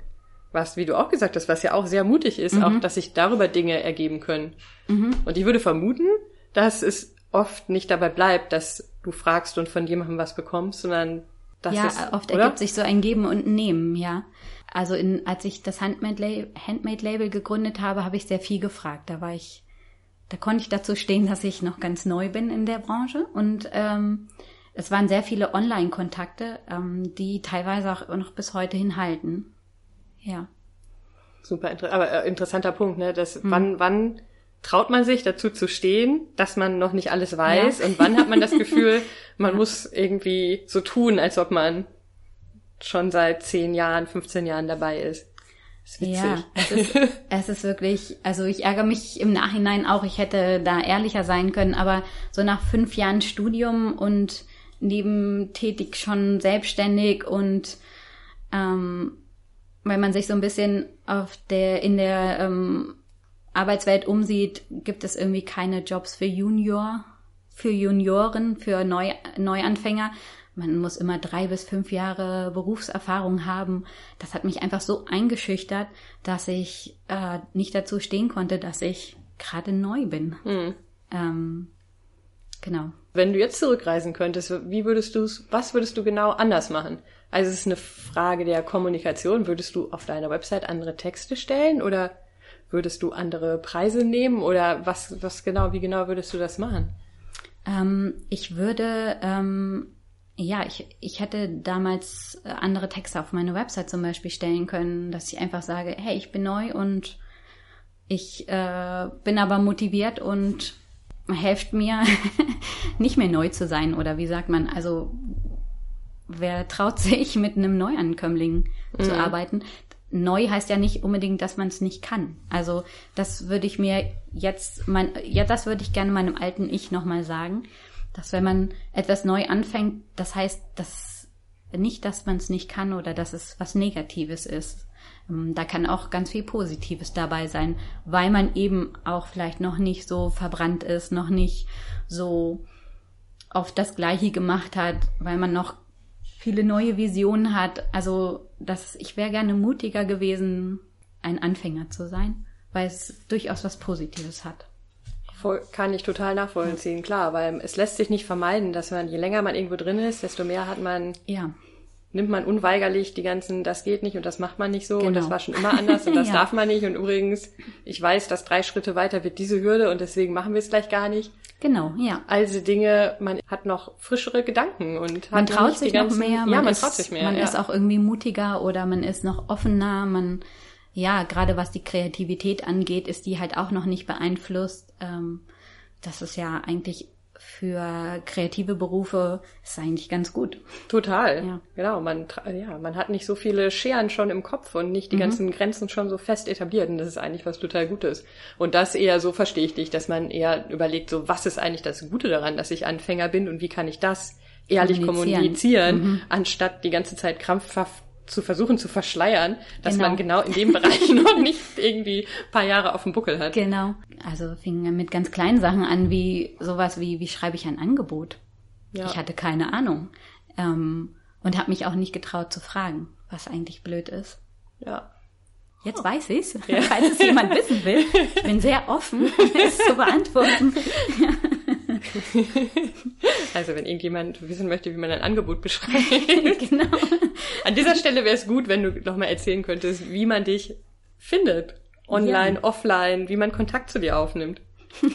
was, wie du auch gesagt hast, was ja auch sehr mutig ist, mhm. auch, dass sich darüber Dinge ergeben können. Mhm. Und ich würde vermuten, dass es oft nicht dabei bleibt, dass du fragst und von jemandem was bekommst, sondern das ja, ist, oft oder? ergibt sich so ein Geben und Nehmen, ja. Also in, als ich das Handmade-Label Handmade gegründet habe, habe ich sehr viel gefragt. Da war ich, da konnte ich dazu stehen, dass ich noch ganz neu bin in der Branche und ähm, es waren sehr viele Online-Kontakte, ähm, die teilweise auch noch bis heute hinhalten. Ja. Super, aber äh, interessanter Punkt, ne? Das, hm. wann, wann traut man sich dazu zu stehen, dass man noch nicht alles weiß ja. und wann hat man das Gefühl, man muss irgendwie so tun, als ob man schon seit zehn Jahren, 15 Jahren dabei ist. ist ja, es ist, es ist wirklich, also ich ärgere mich im Nachhinein auch, ich hätte da ehrlicher sein können, aber so nach fünf Jahren Studium und nebentätig schon selbstständig und ähm, weil man sich so ein bisschen auf der in der ähm, Arbeitswelt umsieht, gibt es irgendwie keine Jobs für Junior, für Junioren, für Neu Neuanfänger. Man muss immer drei bis fünf Jahre Berufserfahrung haben. Das hat mich einfach so eingeschüchtert, dass ich äh, nicht dazu stehen konnte, dass ich gerade neu bin. Mhm. Ähm, genau. Wenn du jetzt zurückreisen könntest, wie würdest du was würdest du genau anders machen? Also es ist eine Frage der Kommunikation. Würdest du auf deiner Website andere Texte stellen oder Würdest du andere Preise nehmen oder was, was genau, wie genau würdest du das machen? Ähm, ich würde ähm, ja, ich, ich hätte damals äh, andere Texte auf meine Website zum Beispiel stellen können, dass ich einfach sage, hey, ich bin neu und ich äh, bin aber motiviert und helft mir, nicht mehr neu zu sein. Oder wie sagt man, also wer traut sich, mit einem Neuankömmling mhm. zu arbeiten? Neu heißt ja nicht unbedingt, dass man es nicht kann. Also das würde ich mir jetzt, mein, ja, das würde ich gerne meinem alten Ich nochmal sagen, dass wenn man etwas neu anfängt, das heißt, dass nicht, dass man es nicht kann oder dass es was Negatives ist. Ähm, da kann auch ganz viel Positives dabei sein, weil man eben auch vielleicht noch nicht so verbrannt ist, noch nicht so auf das Gleiche gemacht hat, weil man noch viele neue Visionen hat. Also das, ich wäre gerne mutiger gewesen, ein Anfänger zu sein, weil es durchaus was Positives hat. Voll, kann ich total nachvollziehen, klar, weil es lässt sich nicht vermeiden, dass man, je länger man irgendwo drin ist, desto mehr hat man ja nimmt man unweigerlich die ganzen, das geht nicht und das macht man nicht so genau. und das genau. war schon immer anders und das ja. darf man nicht und übrigens, ich weiß, dass drei Schritte weiter wird diese Hürde und deswegen machen wir es gleich gar nicht. Genau, ja. Also Dinge, man hat noch frischere Gedanken und man traut sich ganzen, noch mehr. Man ja, man ist, traut sich mehr. Man ja. ist auch irgendwie mutiger oder man ist noch offener. Man, ja, gerade was die Kreativität angeht, ist die halt auch noch nicht beeinflusst. Ähm, das ist ja eigentlich für kreative Berufe ist eigentlich ganz gut. Total. Ja. Genau. Man, ja, man hat nicht so viele Scheren schon im Kopf und nicht die mhm. ganzen Grenzen schon so fest etabliert. Und das ist eigentlich was total Gutes. Und das eher so verstehe ich dich, dass man eher überlegt, so was ist eigentlich das Gute daran, dass ich Anfänger bin und wie kann ich das ehrlich kommunizieren, kommunizieren mhm. anstatt die ganze Zeit krampfhaft zu versuchen zu verschleiern, dass genau. man genau in dem Bereich noch nicht irgendwie paar Jahre auf dem Buckel hat. Genau. Also fing mit ganz kleinen Sachen an, wie sowas wie, wie schreibe ich ein Angebot? Ja. Ich hatte keine Ahnung. Ähm, und habe mich auch nicht getraut zu fragen, was eigentlich blöd ist. Ja. Jetzt weiß ich's, ja. falls es jemand wissen will. Ich bin sehr offen, es zu beantworten. Also wenn irgendjemand wissen möchte, wie man ein Angebot beschreibt. genau. An dieser Stelle wäre es gut, wenn du nochmal erzählen könntest, wie man dich findet. Online, ja. offline, wie man Kontakt zu dir aufnimmt.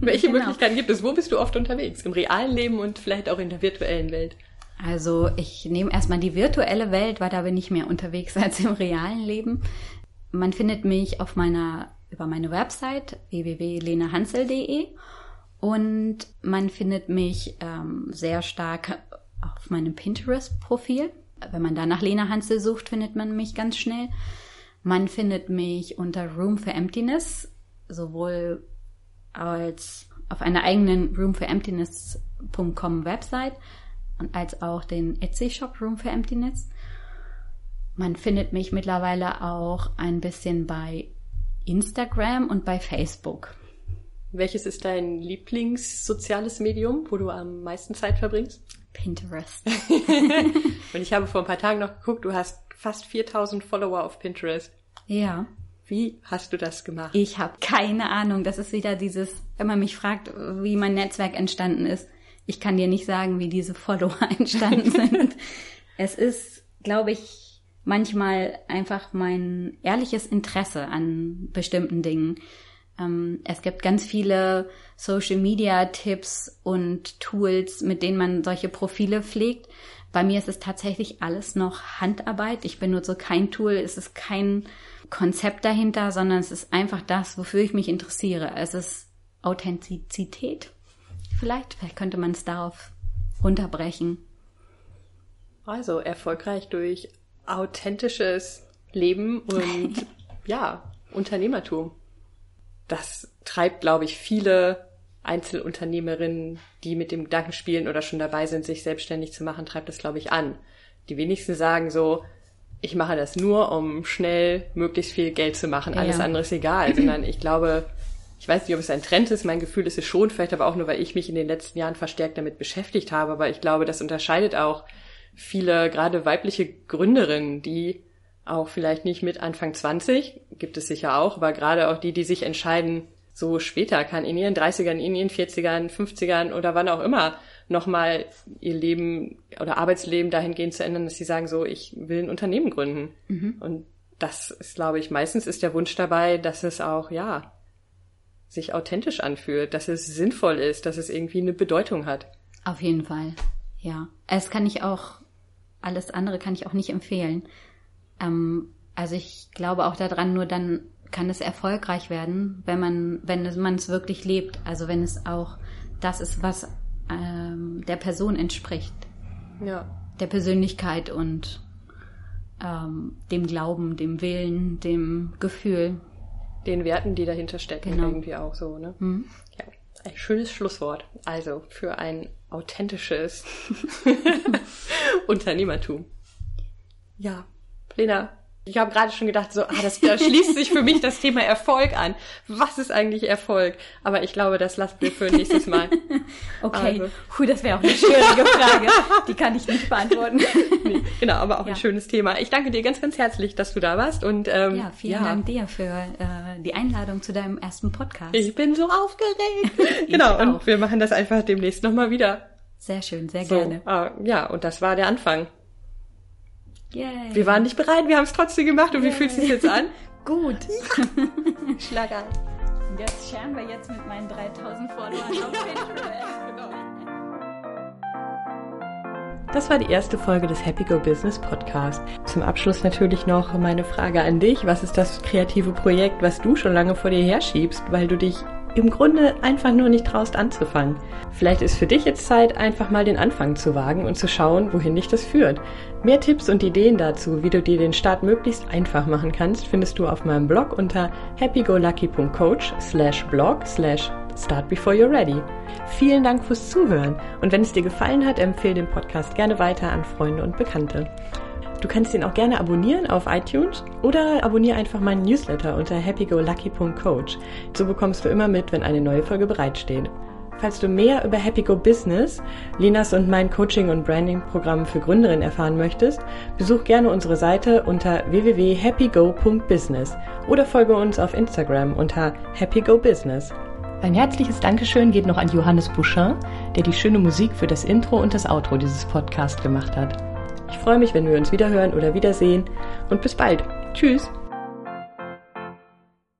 Welche genau. Möglichkeiten gibt es? Wo bist du oft unterwegs? Im realen Leben und vielleicht auch in der virtuellen Welt? Also ich nehme erstmal die virtuelle Welt, weil da bin ich mehr unterwegs als im realen Leben. Man findet mich auf meiner über meine Website www.lenahansel.de und man findet mich ähm, sehr stark auf meinem Pinterest-Profil. Wenn man da nach Lena Hansel sucht, findet man mich ganz schnell. Man findet mich unter Room for Emptiness, sowohl als auf einer eigenen Room for Emptiness.com Website und als auch den Etsy-Shop Room for Emptiness. Man findet mich mittlerweile auch ein bisschen bei Instagram und bei Facebook. Welches ist dein Lieblingssoziales Medium, wo du am meisten Zeit verbringst? Pinterest. Und ich habe vor ein paar Tagen noch geguckt, du hast fast 4000 Follower auf Pinterest. Ja. Wie hast du das gemacht? Ich habe keine Ahnung. Das ist wieder dieses, wenn man mich fragt, wie mein Netzwerk entstanden ist. Ich kann dir nicht sagen, wie diese Follower entstanden sind. es ist, glaube ich, manchmal einfach mein ehrliches Interesse an bestimmten Dingen. Ähm, es gibt ganz viele Social-Media-Tipps und Tools, mit denen man solche Profile pflegt. Bei mir ist es tatsächlich alles noch Handarbeit. Ich benutze kein Tool, es ist kein Konzept dahinter, sondern es ist einfach das, wofür ich mich interessiere. Es ist Authentizität. Vielleicht, vielleicht könnte man es darauf runterbrechen. Also erfolgreich durch authentisches Leben und ja, Unternehmertum das treibt, glaube ich, viele Einzelunternehmerinnen, die mit dem Gedanken spielen oder schon dabei sind, sich selbstständig zu machen, treibt das, glaube ich, an. Die wenigsten sagen so, ich mache das nur, um schnell möglichst viel Geld zu machen. Alles ja. andere ist egal. Sondern ich glaube, ich weiß nicht, ob es ein Trend ist. Mein Gefühl ist es schon, vielleicht aber auch nur, weil ich mich in den letzten Jahren verstärkt damit beschäftigt habe. Aber ich glaube, das unterscheidet auch viele, gerade weibliche Gründerinnen, die auch vielleicht nicht mit Anfang 20, gibt es sicher auch, aber gerade auch die, die sich entscheiden, so später kann in ihren 30ern, in ihren 40ern, 50ern oder wann auch immer nochmal ihr Leben oder Arbeitsleben dahingehend zu ändern, dass sie sagen, so, ich will ein Unternehmen gründen. Mhm. Und das ist, glaube ich, meistens ist der Wunsch dabei, dass es auch, ja, sich authentisch anfühlt, dass es sinnvoll ist, dass es irgendwie eine Bedeutung hat. Auf jeden Fall. Ja, es kann ich auch, alles andere kann ich auch nicht empfehlen. Ähm, also ich glaube auch daran, nur dann kann es erfolgreich werden, wenn man, wenn man es wirklich lebt. Also wenn es auch das ist, was ähm, der Person entspricht. Ja. Der Persönlichkeit und ähm, dem Glauben, dem Willen, dem Gefühl. Den Werten, die dahinter stecken, Genau. irgendwie auch so, ne? Hm? Ja, ein schönes Schlusswort. Also für ein authentisches Unternehmertum. Ja, Lena, ich habe gerade schon gedacht, so, ah, das, da schließt sich für mich das Thema Erfolg an. Was ist eigentlich Erfolg? Aber ich glaube, das lassen wir für nächstes Mal. Okay, Also. Puh, das wäre auch eine schwierige Frage. Die kann ich nicht beantworten. Nee, genau, aber auch Ja. ein schönes Thema. Ich danke dir ganz, ganz herzlich, dass du da warst. Und ähm, Ja, vielen Dank dir für äh, die Einladung zu deinem ersten Podcast. Ich bin so aufgeregt. genau, auch. und wir machen das einfach demnächst nochmal wieder. Sehr schön, sehr So, gerne. äh, ja, und das war der Anfang. Yay. Wir waren nicht bereit, wir haben es trotzdem gemacht. Und wie fühlt es sich jetzt an? gut. Schlag an. Das scheren wir jetzt mit meinen 3000 Followern auf Pinterest. Das war die erste Folge des Happy Go Business Podcast. Zum Abschluss natürlich noch meine Frage an dich. Was ist das kreative Projekt, was du schon lange vor dir herschiebst, weil du dich im Grunde einfach nur nicht traust anzufangen? Vielleicht ist für dich jetzt Zeit, einfach mal den Anfang zu wagen und zu schauen, wohin dich das führt. Mehr Tipps und Ideen dazu, wie du dir den Start möglichst einfach machen kannst, findest du auf meinem Blog unter happygolucky.coach slash blog slash Start before you're ready. Vielen Dank fürs Zuhören und wenn es dir gefallen hat, empfehle den Podcast gerne weiter an Freunde und Bekannte. Du kannst ihn auch gerne abonnieren auf iTunes oder abonniere einfach meinen Newsletter unter happygolucky.coach. So bekommst du immer mit, wenn eine neue Folge bereitsteht. Falls du mehr über Happy Go Business, Linas und mein Coaching- und Branding-Programm für Gründerinnen erfahren möchtest, besuch gerne unsere Seite unter www.happygo.business oder folge uns auf Instagram unter happygobusiness. Ein herzliches Dankeschön geht noch an Johannes Bouchin, der die schöne Musik für das Intro und das Outro dieses Podcasts gemacht hat. Ich freue mich, wenn wir uns wiederhören oder wiedersehen und bis bald. Tschüss!